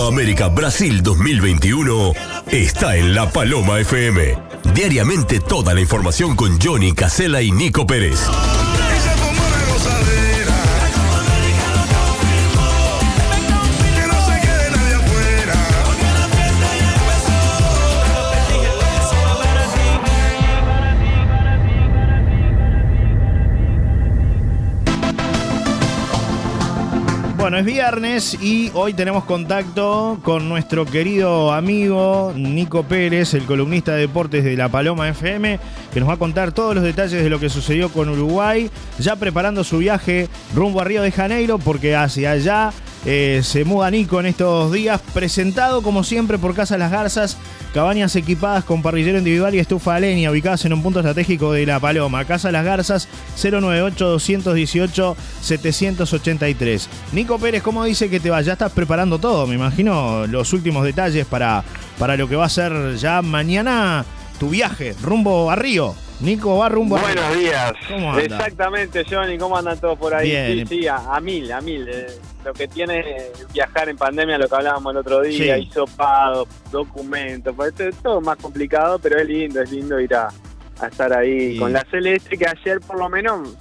América Brasil 2021 está en La Paloma FM. Diariamente toda la información con Johnny Casella y Nico Pérez. Bueno, es viernes y hoy tenemos contacto con nuestro querido amigo Nico Pérez, el columnista de deportes de La Paloma FM, que nos va a contar todos los detalles de lo que sucedió con Uruguay, ya preparando su viaje rumbo a Río de Janeiro, porque hacia allá eh, se muda Nico en estos días, presentado como siempre por Casa Las Garzas, cabañas equipadas con parrillero individual y estufa a leña, ubicadas en un punto estratégico de La Paloma. Casa Las Garzas, 098-218-783. Nico Pérez, ¿cómo dice que te va? Ya estás preparando todo, me imagino, los últimos detalles para, para lo que va a ser ya mañana tu viaje rumbo a Río. Nico va rumbo a Buenos días. ¿Cómo anda? Exactamente, Johnny, ¿cómo andan todos por ahí? Bien. Sí, sí, a, a mil, a mil. Eh, lo que tiene viajar en pandemia, lo que hablábamos el otro día, Sí. hisopado, documentos, pues esto es todo más complicado, pero es lindo, es lindo ir a, a estar ahí Sí. con la Celeste, que ayer por lo menos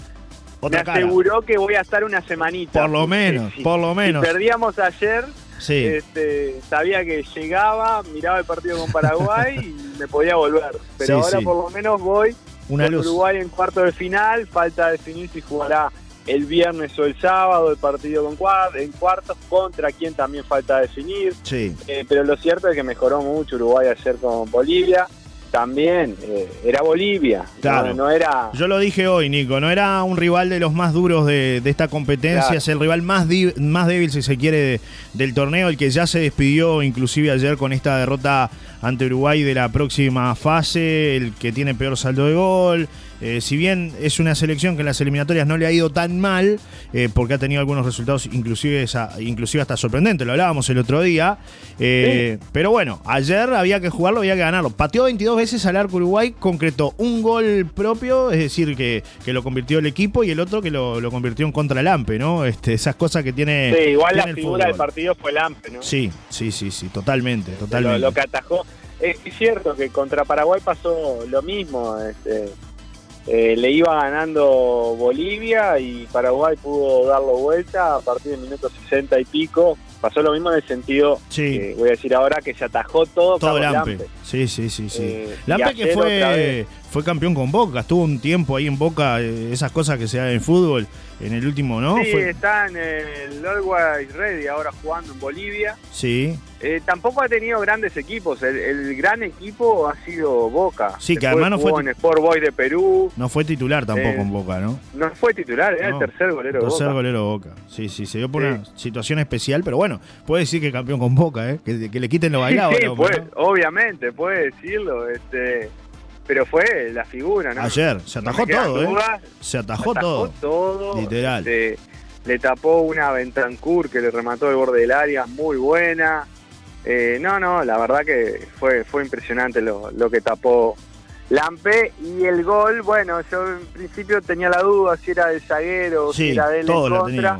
Otra me cara. aseguró que voy a estar una semanita. Por lo menos, si- por lo menos. Si perdíamos ayer, Sí. este, sabía que llegaba, miraba el partido con Paraguay y me podía volver. Pero Sí, ahora sí. por lo menos voy Una con luz. Uruguay en cuarto de final, falta definir si jugará el viernes o el sábado el partido con cuar- en cuartos, contra quién también falta definir. Sí. Eh, pero lo cierto es que mejoró mucho Uruguay ayer con Bolivia. También eh, era Bolivia, Claro. no, no era... Yo lo dije hoy, Nico, no era un rival de los más duros de, de esta competencia, Claro. es el rival más, di- más débil, si se quiere, de- del torneo, el que ya se despidió inclusive ayer con esta derrota ante Uruguay de la próxima fase, el que tiene peor saldo de gol. Eh, si bien es una selección que en las eliminatorias no le ha ido tan mal, eh, porque ha tenido algunos resultados inclusive, esa- inclusive hasta sorprendentes, lo hablábamos el otro día. Eh, Pero bueno, ayer había que jugarlo, había que ganarlo. Pateó 22 veces al arco Uruguay, concretó un gol propio, es decir, que, que lo convirtió el equipo y el otro que lo, lo convirtió en contra Lampe, ¿no? Este, esas cosas que tiene. Sí, igual la tiene figura del partido fue Lampe, ¿no? Sí, sí, sí, sí, totalmente, lo, totalmente. lo que atajó. Es cierto que contra Paraguay pasó lo mismo. este, eh, le iba ganando Bolivia y Paraguay pudo darlo vuelta a partir del minuto 60 y pico. Pasó lo mismo en el sentido, Sí. que voy a decir ahora, que se atajó todo, Todo Lampe. Lampe. Sí, sí, sí, sí. Eh, Lampe que fue, fue campeón con Boca, estuvo un tiempo ahí en Boca, eh, esas cosas que se dan en fútbol, en el último, ¿no? Sí, Fue- está en el Always Ready ahora jugando en Bolivia. sí, Eh, tampoco ha tenido grandes equipos. El, el gran equipo ha sido Boca. Sí, que además no fue jugó ti- en Sport Boys de Perú. no fue titular tampoco Eh, en Boca, ¿no? No fue titular, era No, el tercer golero de Tercer Boca. golero Boca. Sí, sí, se dio por Sí. una situación especial, pero bueno, puede decir que campeón con Boca, ¿eh? Que, que le quiten lo Sí, bailado. sí, al hombre, puede- ¿no? obviamente, puede decirlo, este, pero fue la figura, ¿no? Ayer, se atajó todo, ¿eh? Se atajó, atajó todo. todo, Literal. le tapó una Bentancur que le remató el borde del área muy buena. Eh, no, no, la verdad que fue, fue impresionante lo, lo que tapó Lampe y el gol, bueno, yo en principio tenía la duda si era del zaguero o si Sí, era de él en contra.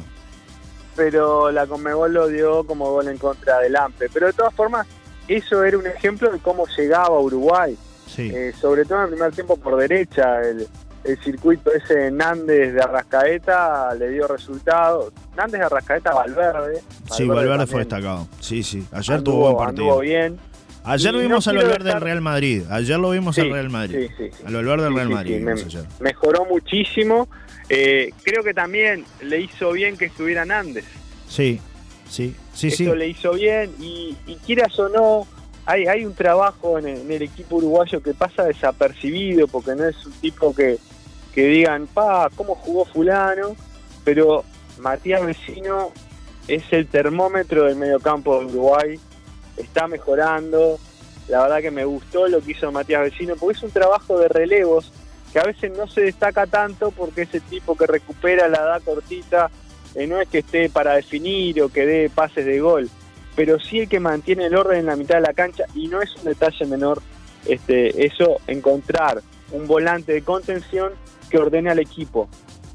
pero la Conmebol lo dio como gol en contra del Ampe. Pero de todas formas, eso era un ejemplo de cómo llegaba Uruguay, Sí. Eh, sobre todo en el primer tiempo por derecha. El, el circuito ese de Nández de Arrascaeta le dio resultados. Nández de Arrascaeta Valverde. sí, Valverde fue destacado. Sí, sí. Ayer anduvo- tuvo buen partido. anduvo bien. Ayer Y lo no vimos al Valverde del Real Madrid. Ayer lo vimos Sí, al Real Madrid. sí, sí. Al Valverde del Real Madrid. sí, me- vimos ayer. mejoró muchísimo. Eh, creo que también le hizo bien que estuviera Nández. Sí, sí, sí, sí. Eso le hizo bien y, y quieras o no, hay, hay un trabajo en el, en el equipo uruguayo que pasa desapercibido porque no es un tipo que, que digan, pa, ¿cómo jugó fulano? Pero Matías Vecino es el termómetro del mediocampo de Uruguay, está mejorando, la verdad que me gustó lo que hizo Matías Vecino porque es un trabajo de relevos que a veces no se destaca tanto porque ese tipo que recupera la edad cortita eh, no es que esté para definir o que dé pases de gol, pero sí el que mantiene el orden en la mitad de la cancha y no es un detalle menor este eso encontrar un volante de contención que ordene al equipo,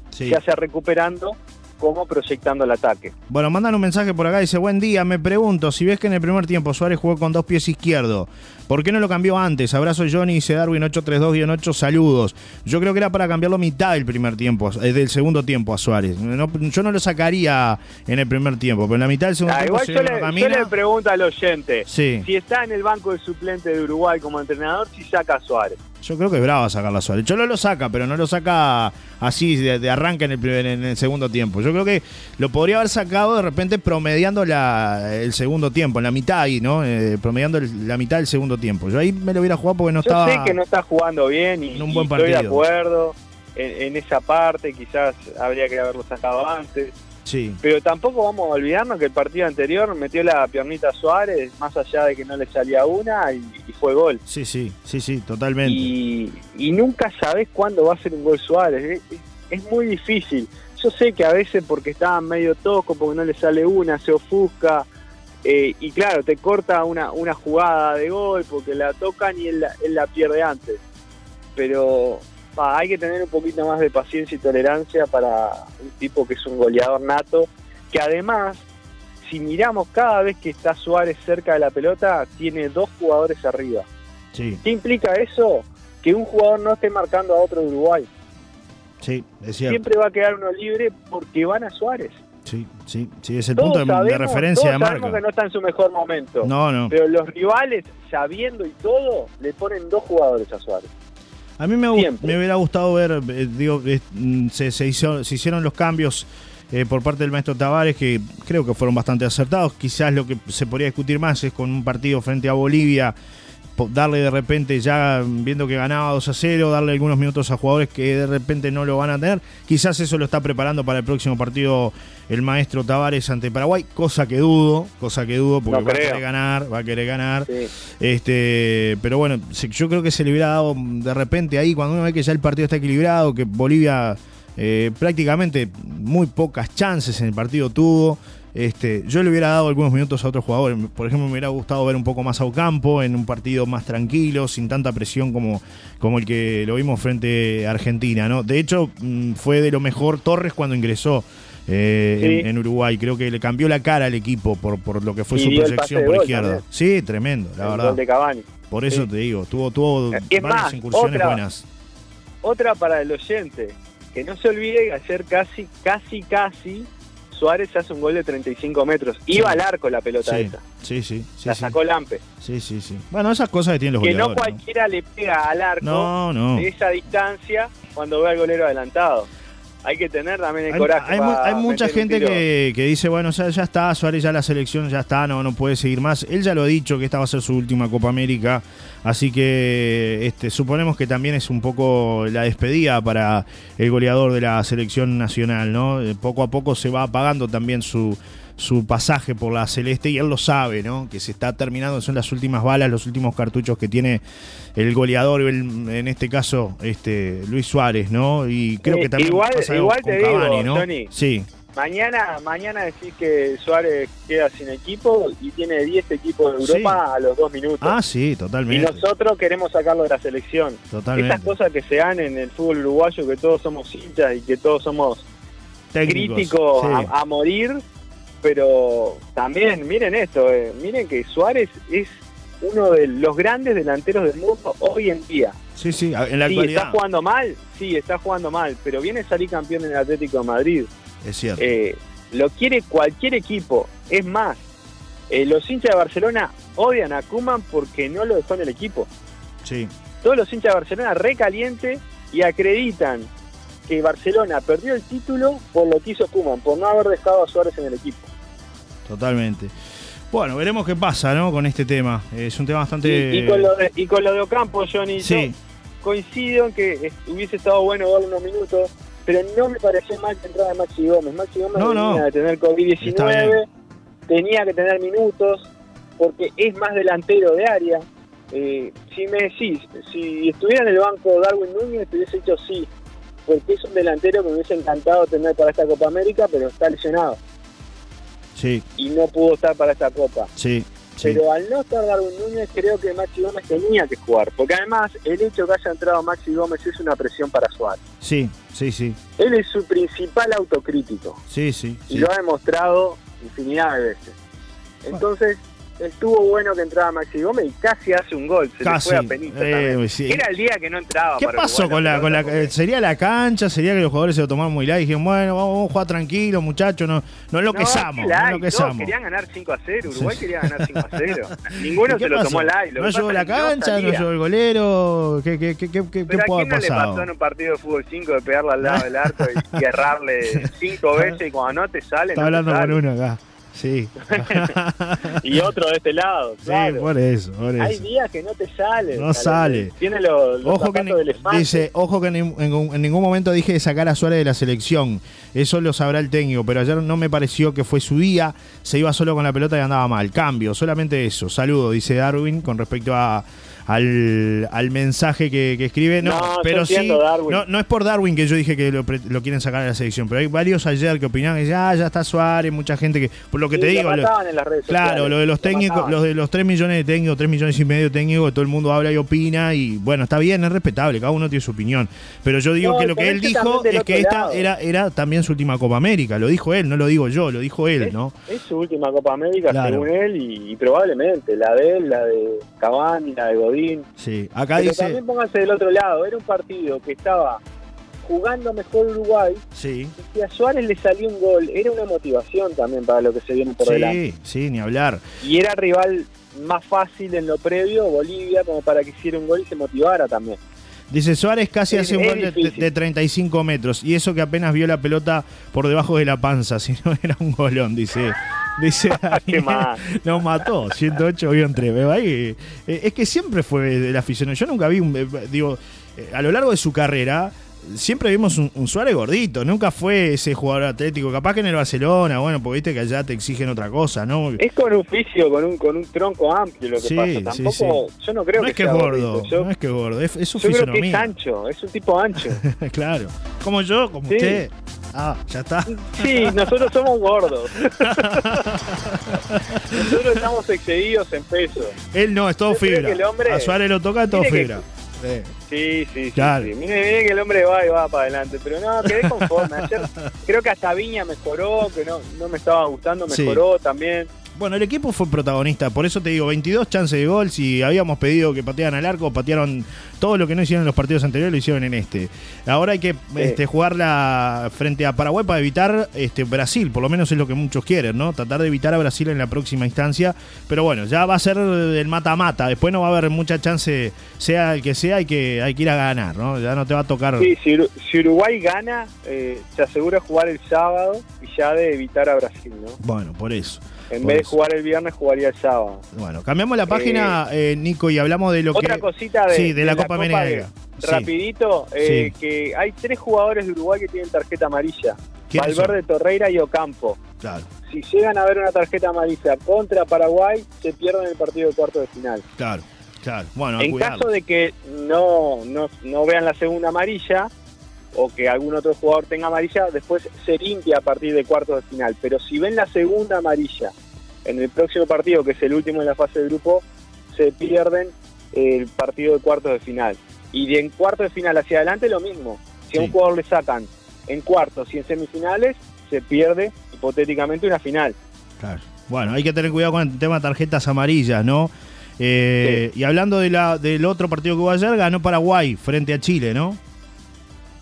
sí. ya sea recuperando como proyectando el ataque. Bueno, mandan un mensaje por acá, dice, buen día, me pregunto, si ves que en el primer tiempo Suárez jugó con dos pies izquierdos, ¿por qué no lo cambió antes? Abrazo Johnny, dice Darwin 832-8, saludos. Yo creo que era para cambiarlo mitad del primer tiempo, eh, del segundo tiempo a Suárez. yo no lo sacaría en el primer tiempo, pero en la mitad del segundo ah, tiempo... Igual yo, le, yo le, pregunto al oyente, si está en el banco de suplente de Uruguay como entrenador, si saca a Suárez. Yo creo que es bravo sacar la Suárez. No lo saca, pero no lo saca así de, arranque en el, primer, en el segundo tiempo. Yo creo que lo podría haber sacado de repente promediando la, el segundo tiempo, en la mitad ahí, ¿no? Eh, promediando la mitad del segundo tiempo. Yo ahí me lo hubiera jugado porque no estaba. Yo sé que no está jugando bien y, un buen estoy de acuerdo en, en esa parte. Quizás habría que haberlo sacado antes. Pero tampoco vamos a olvidarnos que el partido anterior metió la piernita Suárez, más allá de que no le salía una, y, fue gol. Sí, sí, sí, sí, totalmente. Y, nunca sabes cuándo va a ser un gol Suárez. Es, muy difícil. Yo sé que a veces porque estaba medio toco, porque no le sale una, se ofusca. Eh, y claro, te corta una, una jugada de gol porque la tocan y él la pierde antes. Pero hay que tener un poquito más de paciencia y tolerancia para un tipo que es un goleador nato, que además, si miramos cada vez que está Suárez cerca de la pelota, tiene dos jugadores arriba. Sí. ¿Qué implica eso? Que un jugador no esté marcando a otro de Uruguay. Sí, es cierto. Siempre va a quedar uno libre porque van a Suárez. Sí, sí, sí, es el punto de, referencia de marca. Que no está en su mejor momento. No, no. Pero los rivales, sabiendo y todo, le ponen dos jugadores a Suárez. A mí me, me hubiera gustado ver, eh, digo, mm, se, se, se, hicieron los cambios eh, por parte del maestro Tavares que creo que fueron bastante acertados. Quizás lo que se podría discutir más es con un partido frente a Bolivia darle de repente ya viendo que ganaba 2 a 0, darle algunos minutos a jugadores que de repente no lo van a tener. Quizás eso lo está preparando para el próximo partido el maestro Tavares ante Paraguay, cosa que dudo, cosa que dudo porque va a querer ganar, va a querer ganar. Este, pero bueno, yo creo que se le hubiera dado de repente ahí cuando uno ve que ya el partido está equilibrado, que Bolivia eh, prácticamente muy pocas chances en el partido tuvo. Este, yo le hubiera dado algunos minutos a otros jugadores. Por ejemplo, me hubiera gustado ver un poco más a Ocampo en un partido más tranquilo, sin tanta presión como, como el que lo vimos frente a Argentina. ¿no? De hecho, mm, fue de lo mejor Torres cuando ingresó. Eh, en, Uruguay. Creo que le cambió la cara al equipo por, por lo que fue su proyección por izquierda. Sí, tremendo, la verdad. Por eso te digo, tuvo, tuvo varias incursiones buenas. Otra para el oyente, que no se olvide que ayer casi, casi, casi Suárez hace un gol de 35 metros. Iba al arco la pelota esa. Sí, sí. la sacó Lampe. Sí, sí, sí. Bueno, esas cosas que tienen los Que no cualquiera le pega al arco de esa distancia cuando ve al golero adelantado hay que tener también el coraje. Hay, mucha gente que, dice, bueno, ya, ya está, Suárez ya la selección ya está, no, no puede seguir más. Él ya lo ha dicho que esta va a ser su última Copa América, así que este, suponemos que también es un poco la despedida para el goleador de la selección nacional, ¿no? Eh, poco a poco se va apagando también su su pasaje por la celeste y él lo sabe, ¿no? Que se está terminando, son las últimas balas, los últimos cartuchos que tiene el goleador, en este caso, este Luis Suárez, ¿no? Y creo que también igual, igual te digo, ¿no? sí. Mañana, mañana decís que Suárez queda sin equipo y tiene 10 equipos de Europa a los dos minutos. Ah, sí, totalmente. Y nosotros queremos sacarlo de la selección. Totalmente. Esas cosas que se dan en el fútbol uruguayo, que todos somos hinchas y que todos somos críticos a, morir, pero también miren esto, eh, miren que Suárez es uno de los grandes delanteros del mundo hoy en día. Sí, sí, en la sí, ¿Está jugando mal? Sí, está jugando mal, pero viene a salir campeón en el Atlético de Madrid. Es cierto. Eh, lo quiere cualquier equipo. Es más, eh, los hinchas de Barcelona odian a Kuman porque no lo dejó en el equipo. Sí. Todos los hinchas de Barcelona recaliente y acreditan que Barcelona perdió el título por lo que hizo Kuman, por no haber dejado a Suárez en el equipo. Totalmente. Bueno, veremos qué pasa, ¿no? Con este tema. Es un tema bastante. Y, con, lo de, y con lo de Ocampo, Johnny, sí. coincido en que hubiese estado bueno darle unos minutos, pero no me pareció mal la entrada de Maxi Gómez. Maxi Gómez no, tenía que tener COVID-19, tenía que tener minutos, porque es más delantero de área. Eh, si me decís, si estuviera en el banco Darwin Núñez, te hubiese dicho sí, porque es un delantero que me hubiese encantado tener para esta Copa América, pero está lesionado. Sí. Y no pudo estar para esta Copa. Sí. Pero al no estar Darwin Núñez, creo que Maxi Gómez tenía que jugar. Porque además, el hecho de que haya entrado Maxi Gómez es una presión para Suárez. Sí, sí, sí. Él es su principal autocrítico. Sí, sí. Y lo ha demostrado infinidad de veces. Entonces, estuvo bueno que entraba Maxi Gómez y casi hace un gol. Se Casi, le fue a Penita eh, sí. Era el día que no entraba. ¿Qué para pasó Uruguay, con la, con la sería la cancha? ¿Sería que los jugadores se lo tomaron muy light y dijeron, bueno, vamos, vamos a jugar tranquilo, muchachos, no, no No, qué no todos querían ganar 5 a 0. Uruguay Sí. quería ganar 5 a 0. ¿Y Ninguno se lo pasó? tomó light. Lo No llegó la no cancha, no llegó el golero. ¿Qué, qué, qué, qué, qué, Pero quién haber no le pasado? pasó en un partido de fútbol 5 de pegarle al lado del arco y, errarle cinco veces y cuando no te sale, Está no hablando con uno acá. Sí. Y otro de este lado, claro. Sí, por eso, por Hay días que no te sale. No sale. Tiene los, los Ojo que, de elefante. dice, ojo que en, en- en ningún momento dije de sacar a Suárez de la selección. Eso lo sabrá el técnico, pero ayer no me pareció que fue su día. Se iba solo con la pelota y andaba mal. Cambio, solamente eso. Saludo, dice Darwin, con respecto a, al, al mensaje que, que escribe. No, pero sí. entiendo. No, no es por Darwin que yo dije que lo, lo quieren sacar de la selección, pero hay varios ayer que opinaban que ya, ya está Suárez, mucha gente que. Por lo que Sí, te digo. lo- mataban en las redes Claro, sociales, lo de los lo técnicos, los de los 3 millones de técnicos, 3 millones y medio de técnicos, todo el mundo habla y opina, y bueno, está bien, es respetable, cada uno tiene su opinión. Pero yo digo No, que lo que él dijo es que esta lado. era, era también su última Copa América, lo dijo él, no lo digo yo, lo dijo él, Es, ¿no? es su última Copa América, Claro. según él, y, y probablemente la de él, la de Cavani, la de Godín. Sí, acá Pero dice. también pónganse del otro lado, era un partido que estaba jugando mejor Uruguay Sí, y a Suárez le salió un gol, era una motivación también para lo que se viene por delante. sí, sí, ni hablar. Y era rival más fácil en lo previo, Bolivia, como para que hiciera un gol y se motivara también. Dice Suárez casi Es- hace un gol de, de 35 metros, y eso que apenas vio la pelota por debajo de la panza, si no era un golón, dice. Dice. Nos mató, 108 vio entre. ¿ve? Ahí, eh, es que siempre fue de la afición. Yo nunca vi un. eh, Digo, eh, a lo largo de su carrera, siempre vimos un, un Suárez gordito. Nunca fue ese jugador atlético. Capaz que en el Barcelona, bueno, porque viste que allá te exigen otra cosa, ¿no? Es con un fisio, con un, con un tronco amplio lo que Sí, pasa. sí, Tampoco, yo no creo no que, es que sea gordo, gordito. Yo, no es que es gordo, es, es su yo creo que es ancho, es un tipo ancho. claro. Como yo, como Sí. usted. Ah, ya está. Sí, nosotros somos gordos. nosotros estamos excedidos en peso. Él no, es todo Yo creo fibra. que el hombre- A Suárez lo toca, es todo que- fibra. Sí, sí, sí. Claro. sí. Mire, mire que el hombre va y va para adelante. Pero no, quedé conforme. Ayer creo que hasta Viña mejoró, que no, no me estaba gustando, Sí. mejoró también. Bueno, el equipo fue protagonista, por eso te digo, 22 chances de gol. Si habíamos pedido que patearan al arco, patearon todo lo que no hicieron en los partidos anteriores, lo hicieron en este. Ahora hay que este, jugarla frente a Paraguay para evitar este, Brasil, por lo menos es lo que muchos quieren, ¿no? Tratar de evitar a Brasil en la próxima instancia. Pero bueno, ya va a ser el mata-mata. Después no va a haber mucha chance, sea el que sea, hay que, hay que ir a ganar, ¿no? Ya no te va a tocar. Sí, si Uruguay gana, eh, se asegura jugar el sábado y ya de evitar a Brasil, ¿no? Bueno, por eso. En vez de eso. jugar el viernes, jugaría el sábado. Bueno, cambiamos la página, eh, Nico, y hablamos de lo Otra que. cosita de, sí, de la Copa de- América. Sí. Rapidito, eh, Sí. que hay tres jugadores de Uruguay que tienen tarjeta amarilla. ¿Quiénes Valverde, Torreira y Ocampo. Claro, Si llegan a ver una tarjeta amarilla contra Paraguay, se pierden el partido de cuarto de final. claro, claro. Bueno, en cuidado. caso de que no, no, no vean la segunda amarilla o que algún otro jugador tenga amarilla, después se limpia a partir de cuartos de final. Pero si ven la segunda amarilla en el próximo partido, que es el último en la fase de grupo, se pierden el partido de cuartos de final. Y de en cuartos de final hacia adelante lo mismo. Si a un jugador le sacan en cuartos y en semifinales, se pierde hipotéticamente una final. Claro. Bueno, hay que tener cuidado con el tema de tarjetas amarillas, ¿no? Eh, Y hablando de la, del otro partido que hubo ayer, ganó Paraguay frente a Chile, ¿no?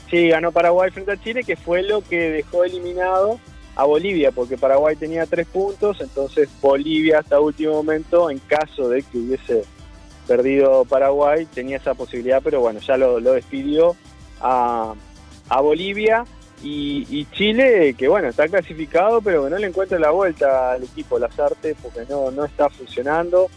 Sí, ganó Paraguay frente a Chile, que fue lo que dejó eliminado a Bolivia, porque Paraguay tenía tres puntos, entonces Bolivia hasta último momento, en caso de que hubiese perdido Paraguay, tenía esa posibilidad, pero bueno, ya lo, despidió a, a Bolivia y, y Chile, que bueno, está clasificado, pero que no le encuentra la vuelta al equipo Lazarte, porque no, no está funcionando.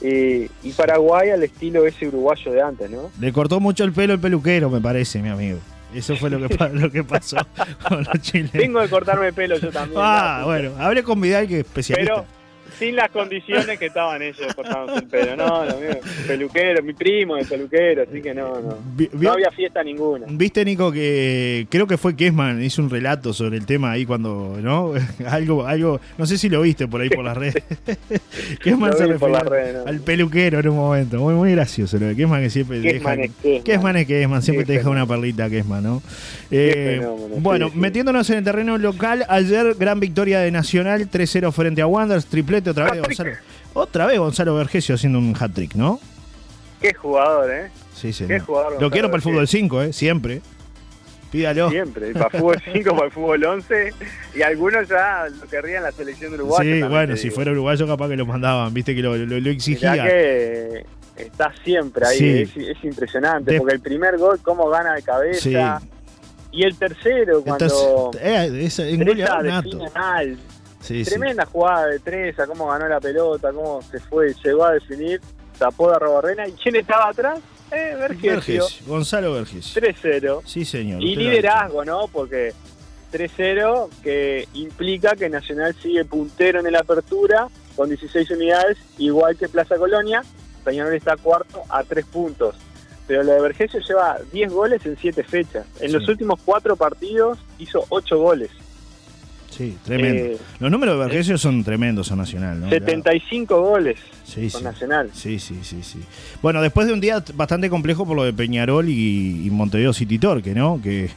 Eh, y Paraguay al estilo ese uruguayo de antes, ¿no? Le cortó mucho el pelo el peluquero, me parece, mi amigo. Eso fue lo que, lo que pasó con los chilenos. Tengo que cortarme el pelo yo también. Ah, ¿no? bueno, hablé con Vidal, que es especialista. Pero sin las condiciones que estaban ellos cortándose el pelo. No, no, mío, peluquero, mi primo es peluquero, así que no, no. No había fiesta ninguna. Viste, Nico, que creo que fue Kesman, hizo un relato sobre el tema ahí cuando, ¿no? algo, algo, no sé si lo viste por ahí por las redes. Kesman se no. al peluquero en un momento. Muy, muy gracioso lo de Kesman que siempre Kesman deja. es Kesman. Kesman es Kesman, siempre te deja una perlita Kesman, ¿no? Eh, fenómeno, bueno, sí, sí. metiéndonos en el terreno local, ayer gran victoria de Nacional 3-0 frente a Wanderers, triplete otra vez. Gonzalo. Otra vez Gonzalo Vergesio haciendo un hat-trick, ¿no? Qué jugador, ¿eh? Sí, señor. jugador, Lo quiero para el fútbol Vergesio. 5, ¿eh? Siempre. Pídalo. Siempre, para el fútbol 5, para el fútbol 11, y algunos ya lo querrían la selección de Uruguay. Sí, bueno, si fuera uruguayo capaz que lo mandaban, viste que lo, lo, lo exigía. Mirá que está siempre ahí, Sí. es, es impresionante, De- porque el primer gol, cómo gana de cabeza, Sí. y el tercero, cuando Entonces, eh, es nato. define Sí, sí. tremenda jugada de Treza, cómo ganó la pelota, cómo se fue, llegó a definir, tapó de Robarrena, ¿y quién estaba atrás? Eh, Vergesio, Gonzalo Vergesio. 3-0. Sí, señor. Y liderazgo, ¿no? Porque 3-0 que implica que Nacional sigue puntero en la apertura con 16 unidades, igual que Plaza Colonia. Peñarol está cuarto a 3 puntos. Pero lo de Vergesio lleva 10 goles en 7 fechas. En Sí. los últimos 4 partidos hizo 8 goles. Sí, tremendo. Eh, Los números de Vergesio son tremendos a Nacional, ¿no? 75 goles Sí, con sí. Nacional. Sí, sí, sí, sí. Bueno, después de un día bastante complejo por lo de Peñarol y, y Montevideo City Torque, ¿no? Que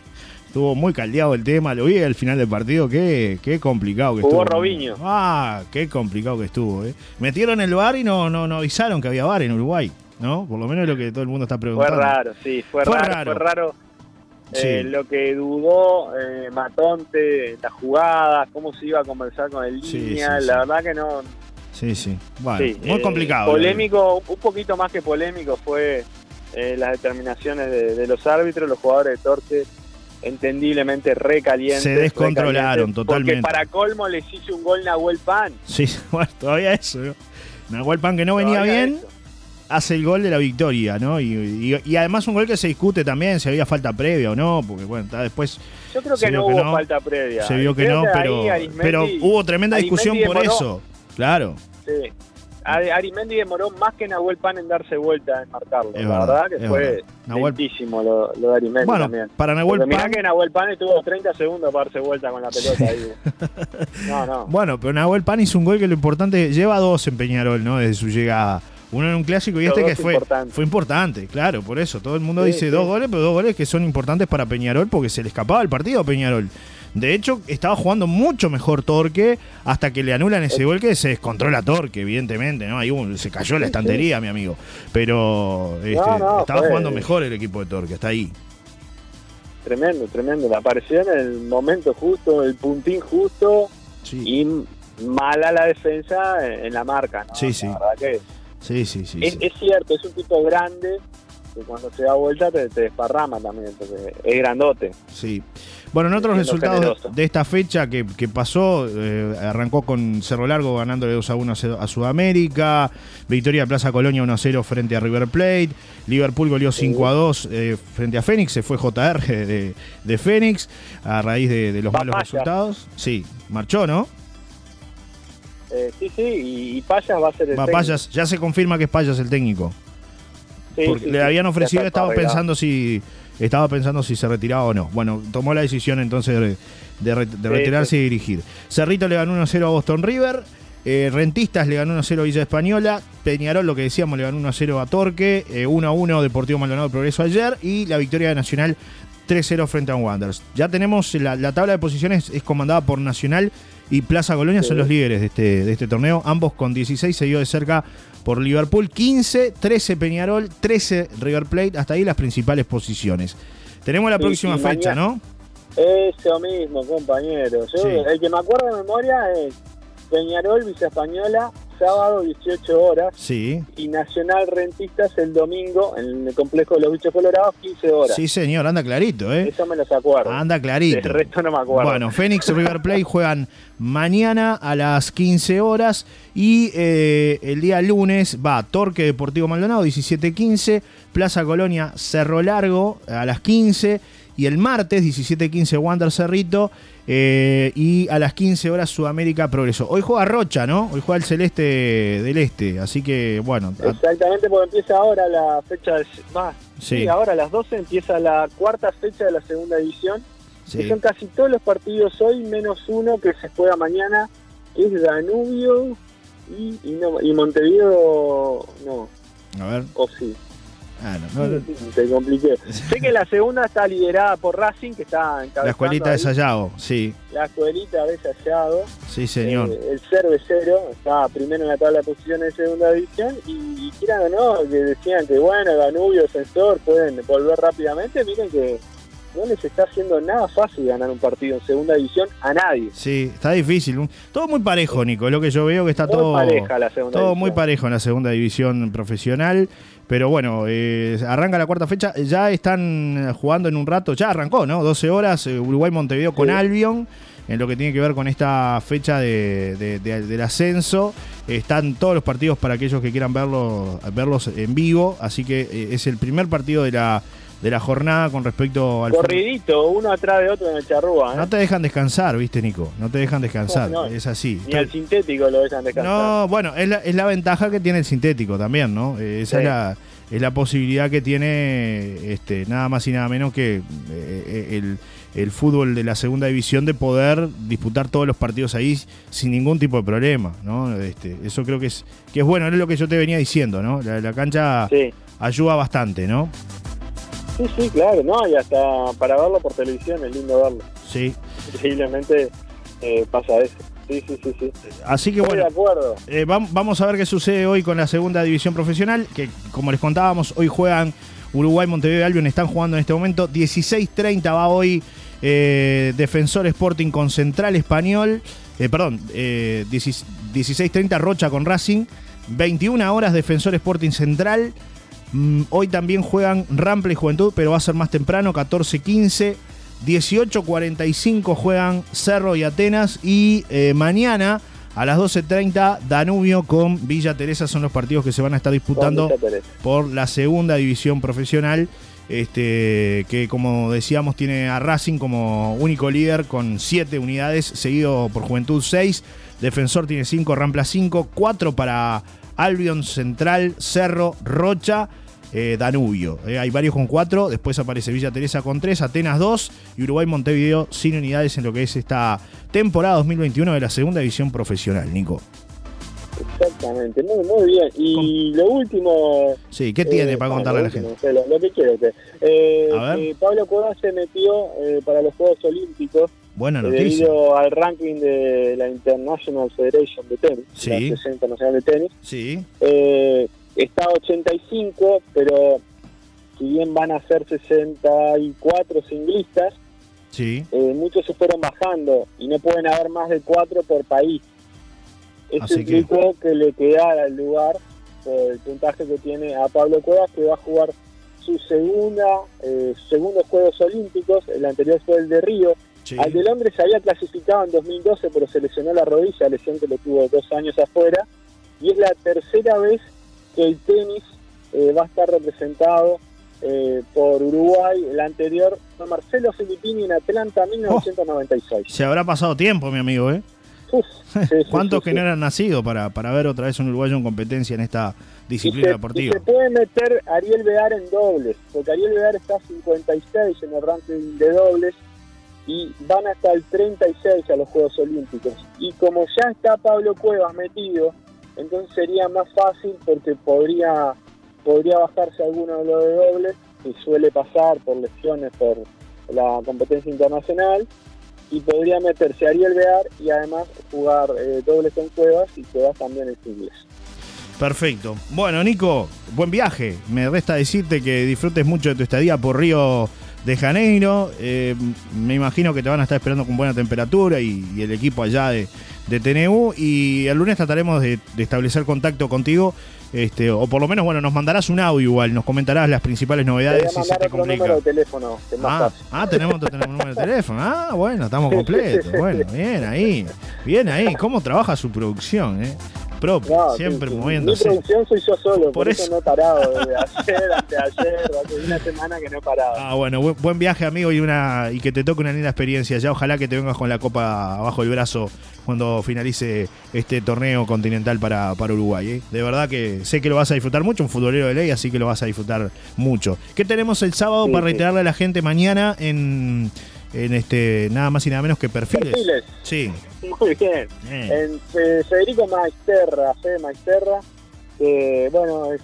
estuvo muy caldeado el tema, lo vi al final del partido, qué, qué complicado que Jugó estuvo. Robinho. Ah, qué complicado que estuvo, ¿eh? Metieron el bar y no, no, no avisaron que había bar en Uruguay, ¿no? Por lo menos es lo que todo el mundo está Fue preguntando. raro, sí, fue, Fue raro, raro. Fue raro eh, lo que dudó eh, Matonte, las jugadas, cómo se iba a conversar con el Sí, línea, sí, la verdad que no. Sí, sí. Bueno, muy eh, complicado. Polémico, un poquito más que polémico fue eh, las determinaciones de, de los árbitros, los jugadores de Torque entendiblemente recalientes. Se descontrolaron recalientes, totalmente. Porque para colmo les hizo un gol Nahuel Pan. Sí, bueno, todavía eso, ¿no? Nahuel Pan que no venía bien, eso. Hace el gol de la victoria, ¿no? Y, y- y además un gol que se discute también si había falta previa o no, porque bueno, está después Yo creo que no que hubo no, falta previa. se vio que no, pero, Arismendi- pero hubo tremenda discusión Arismendi por demoró- eso. Claro, Sí. Ari- Arimendi demoró más que Nahuel Pan en darse vuelta en marcarlo. Es la verdad, que fue. Nahuel- lentísimo lo, lo de Arimendi bueno, también. para Nahuel Porque mirá Pan, que Nahuel Pan estuvo 30 segundos para darse vuelta con la pelota ahí. No, no. bueno, pero Nahuel Pan hizo un gol que lo importante, lleva dos en Peñarol, ¿no? Desde su llegada. Uno en un clásico y Los este que fue importantes. fue importante, claro, por eso. Todo el mundo Sí, dice sí. dos goles, pero dos goles que son importantes para Peñarol porque se le escapaba el partido a Peñarol. De hecho, estaba jugando mucho mejor Torque hasta que le anulan ese gol que se descontrola Torque, evidentemente, ¿no? Ahí se cayó la estantería, mi amigo. Pero este, no, estaba fue- jugando mejor el equipo de Torque, hasta ahí. Tremendo, tremendo. La apareció en el momento justo, el puntín justo Sí, y mala la defensa en, en la marca. ¿no? Sí, sí. La verdad que sí, sí, sí. es, sí. es cierto, es un tipo grande que cuando se da vuelta te, te desparrama también, porque es grandote. Sí. Bueno, en otros resultados generoso. de esta fecha que, que pasó, eh, arrancó con Cerro Largo ganándole 2 a 1 a Sudamérica, victoria de Plaza Colonia 1 a 0 frente a River Plate, Liverpool goleó 5 a 2 eh, frente a Fénix, se fue JR de, de Fénix a raíz de, de los malos resultados. Sí, marchó, ¿no? Eh, sí, sí, y, y Payas va a ser el Va técnico. Payas, ya se confirma que es Payas el técnico. Sí, porque sí, le habían ofrecido, estaba arreglado. pensando si estaba pensando si se retiraba o no. Bueno, tomó la decisión entonces de, de de retirarse sí. y dirigir. Cerrito le ganó 1-0 a Boston River. eh, Rentistas le ganó 1-0 a Villa Española. Peñarol, lo que decíamos, le ganó 1-0 a Torque. eh, 1-1 Deportivo Maldonado Progreso ayer. Y la victoria de Nacional 3-0 frente a Wanderers. Ya tenemos la, la tabla de posiciones, es comandada por Nacional y Plaza Colonia, son los líderes de este, de este torneo. Ambos con 16, seguido de cerca por Liverpool. 15, 13 Peñarol, 13 River Plate. Hasta ahí las principales posiciones. Tenemos la próxima fecha, mañana- ¿no? Eso mismo, compañero. Yo, Sí. El que me acuerdo de memoria es Peñarol, Villa Española, sábado 18 horas, Sí. y Nacional Rentistas el domingo en el complejo de los bichos colorados, 15 horas. Sí, señor, anda clarito, ¿eh? Eso me los acuerdo. Anda clarito. El resto no me acuerdo. Bueno, Fénix River Plate juegan mañana a las 15 horas y eh, el día lunes va Torque Deportivo Maldonado 17-15, Plaza Colonia Cerro Largo a las 15 Y el martes, 17-15, Wander Cerrito. Eh, y a las 15 horas, Sudamérica Progreso. Hoy juega Rocha, ¿no? Hoy juega el Celeste del Este. Así que, bueno. Exactamente, porque empieza ahora la fecha, más, Sí. sí. ahora a las 12 empieza la cuarta fecha de la segunda división. que sí. son casi todos los partidos hoy, menos uno que se juega mañana, que es Danubio y, y, no, y Montevideo, no, A ver. o sí. Ah, no, no, no. Te compliqué. sé que la segunda está liderada por Racing, que está encabezando La escuelita de ahí, Sayago, sí. La escuelita de Sayago. Sí, señor. Eh, el Cervecero está primero en la tabla de posiciones de segunda división y, y quieran o no, que decían que bueno, Danubio, Defensor pueden volver rápidamente, miren que no les está haciendo nada fácil ganar un partido en segunda división a nadie. Sí, está difícil. Todo muy parejo, Nico. Es lo que yo veo que está Muy todo. pareja la segunda Todo división. muy parejo en la segunda división profesional. Pero bueno, eh, arranca la cuarta fecha. Ya están jugando en un rato. Ya arrancó, ¿no? 12 horas. eh, Uruguay-Montevideo con Sí. Albion. En lo que tiene que ver con esta fecha de- de- de- del ascenso. Están todos los partidos para aquellos que quieran verlos, verlos en vivo. Así que eh, es el primer partido de la, de la jornada con respecto al. Corridito, uno atrás de otro en el charrúa. ¿eh? No te dejan descansar, viste, Nico. No te dejan descansar. No, no. Es así. Ni al sintético lo dejan descansar. No, bueno, es la, es la ventaja que tiene el sintético también, ¿no? Eh, esa Sí. es, la, es la posibilidad que tiene este, nada más y nada menos que eh, el, el fútbol de la segunda división de poder disputar todos los partidos ahí sin ningún tipo de problema, ¿no? Este, eso creo que es, que es bueno, es lo que yo te venía diciendo, ¿no? La, la cancha Sí. ayuda bastante, ¿no? sí, sí, claro, no, y hasta para verlo por televisión es lindo verlo. Sí. Increíblemente eh, pasa eso. Sí, sí, sí, sí. Así que Estoy bueno. de acuerdo. Eh, vam- vamos a ver qué sucede hoy con la segunda división profesional, que como les contábamos, hoy juegan Uruguay, Montevideo y Albion, están jugando en este momento. 16.30 va hoy eh, Defensor Sporting con Central Español, eh, perdón, eh, 16 16.30 Rocha con Racing, 21 horas Defensor Sporting Central. Mm, hoy también juegan Rample y Juventud, pero va a ser más temprano, 14.15. 18.45 juegan Cerro y Atenas. Y eh, mañana a las 12.30 Danubio con Villa Teresa son los partidos que se van a estar disputando por la segunda división profesional. Este, que como decíamos tiene a Racing como único líder con 7 unidades, seguido por Juventud 6, Defensor tiene 5, Rampla 5, 4 para Albion Central, Cerro, Rocha, eh, Danubio. Eh, hay varios con 4, después aparece Villa Teresa con 3, Atenas 2 y Uruguay Montevideo sin unidades en lo que es esta temporada 2021 de la segunda división profesional, Nico. Exactamente, muy, muy bien. Y lo último. Sí, ¿qué tiene eh, para contarle a la último, gente? Lo, lo que quiero que. Eh, A ver. que Pablo Cuevas se metió eh, para los Juegos Olímpicos Buena eh, noticia. debido al ranking de la International Federation de Tenis, Sí. la Asociación Internacional de Tenis. Sí, Eh, está 85, pero si bien van a ser 64 singlistas, sí. eh, muchos se fueron bajando y no pueden haber más de cuatro por país. Eso que- implicó que... le quedara el lugar por el puntaje que tiene a Pablo Cuevas, que va a jugar su segunda, eh, segundos Juegos Olímpicos. El anterior fue el de Río. sí. Al de Londres se había clasificado en 2012, pero se lesionó la rodilla, lesión que lo tuvo dos años afuera. Y es la tercera vez que el tenis eh, va a estar representado eh, por Uruguay. El anterior fue Marcelo Filippini en Atlanta, 1996. Se habrá pasado tiempo, mi amigo, ¿eh? Uf, sí, sí, ¿Cuántos que no eran nacidos para, para ver otra vez un uruguayo en competencia en esta Y disciplina se, deportiva? y se puede meter Ariel Bear en dobles, porque Ariel Bear está 56 en el ranking de dobles y van hasta el 36 a los Juegos Olímpicos. Y como ya está Pablo Cuevas metido, entonces sería más fácil porque podría podría bajarse alguno de los de dobles, que suele pasar por lesiones por la competencia internacional, y podría meterse Ariel Bear y además jugar eh, dobles con Cuevas y Cuevas también es inglés. Perfecto. Bueno, Nico, buen viaje. Me resta decirte que disfrutes mucho de tu estadía por Río de Janeiro. Eh, me imagino que te van a estar esperando con buena temperatura y, y el equipo allá de, de TNU. Y el lunes trataremos de, de establecer contacto contigo. Este, o por lo menos, bueno, nos mandarás un audio igual, nos comentarás las principales Te voy novedades a si se te otro complica. número de teléfono, que Ah, ah, tenemos, tenemos un número de teléfono. Ah, bueno, estamos completos. Bueno, bien ahí. Bien ahí. ¿Cómo trabaja su producción? Eh? Propia, No, siempre sí. moviéndose. Mi producción soy yo solo, por, Por eso. eso. no he parado. Desde ayer, antes de ayer, hace una semana que no he parado. Ah, bueno, buen, buen viaje, amigo, y una y que te toque una linda experiencia. Ya ojalá que te vengas con la copa abajo del brazo cuando finalice este torneo continental para, para Uruguay. ¿eh? De verdad que sé que lo vas a disfrutar mucho, un futbolero de ley, así que lo vas a disfrutar mucho. ¿Qué tenemos el sábado Sí, para sí. reiterarle a la gente mañana en, en este nada más y nada menos que perfiles? Perfiles. Sí. Muy bien. Eh, En eh, Federico Maesterra, Fede Maesterra, que bueno, es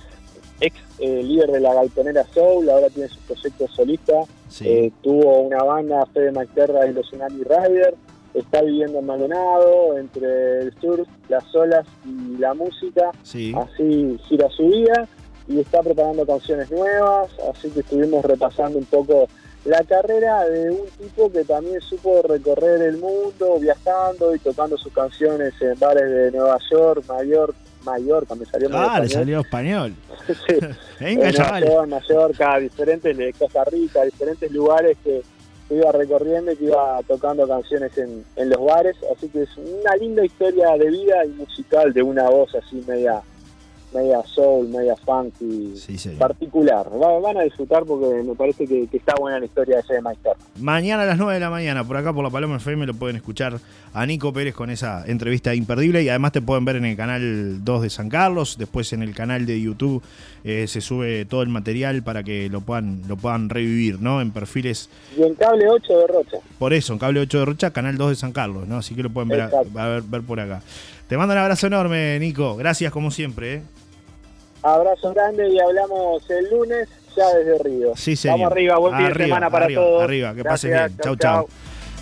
ex eh, líder de la Galponera Soul, ahora tiene su proyecto solista. sí. Eh, tuvo una banda, Fede Maesterra y los Tsunami Rider. Está viviendo en Maldonado, entre el sur, las olas y la música. sí. Así gira su vida y está preparando canciones nuevas. Así que estuvimos repasando un poco la carrera de un tipo que también supo recorrer el mundo viajando y tocando sus canciones en bares de Nueva York, Mayor, Mallorca, me salió Ah, le salió español. Sí. Venga, en Nueva. York, Mallorca, diferentes de Costa Rica, diferentes lugares que iba recorriendo y que iba tocando canciones en, en los bares, así que es una linda historia de vida y musical de una voz así media media soul, media funky, Sí, particular. Va- van a disfrutar porque me parece que, que está buena la historia de ese Meister. Mañana a las 9 de la mañana, por acá por la Paloma FM, lo pueden escuchar a Nico Pérez con esa entrevista imperdible y además te pueden ver en el canal 2 de San Carlos, después en el canal de YouTube eh, se sube todo el material para que lo puedan, lo puedan revivir, ¿no? En perfiles, Y en cable 8 de Rocha. por eso, en Cable 8 de Rocha, canal 2 de San Carlos, ¿no? Así que lo pueden ver, a- Exacto. a ver, ver por acá. Te mando un abrazo enorme, Nico. Gracias como siempre, ¿eh? Abrazo grande y hablamos el lunes ya desde Río. Sí, señor. Vamos arriba, buen fin de semana para arriba, todos. Arriba, que pases Gracias, bien. Chau, chau.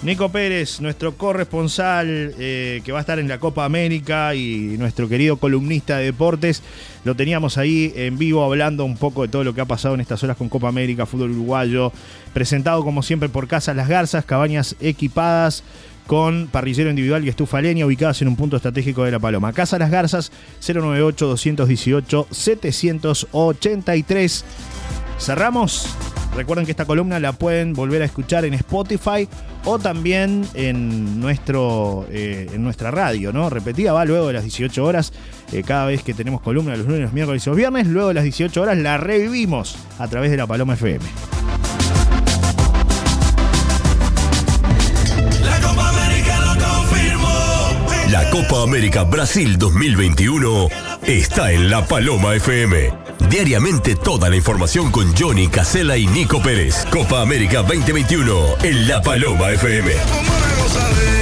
Nico Pérez, nuestro corresponsal eh, que va a estar en la Copa América y nuestro querido columnista de deportes. Lo teníamos ahí en vivo hablando un poco de todo lo que ha pasado en estas horas con Copa América, fútbol uruguayo. Presentado como siempre por Casa Las Garzas, cabañas equipadas con parrillero individual y estufa leña ubicadas en un punto estratégico de La Paloma. Casa Las Garzas 098-218-783. Cerramos. Recuerden que esta columna la pueden volver a escuchar en Spotify o también en, nuestro, eh, en nuestra radio, ¿no? Repetida va luego de las 18 horas. eh, cada vez que tenemos columna los lunes, los miércoles y los viernes, luego de las 18 horas la revivimos a través de la Paloma FM. Copa América Brasil 2021 está en La Paloma FM. Diariamente toda la información con Johnny Casella y Nico Pérez. Copa América 2021 en La Paloma FM.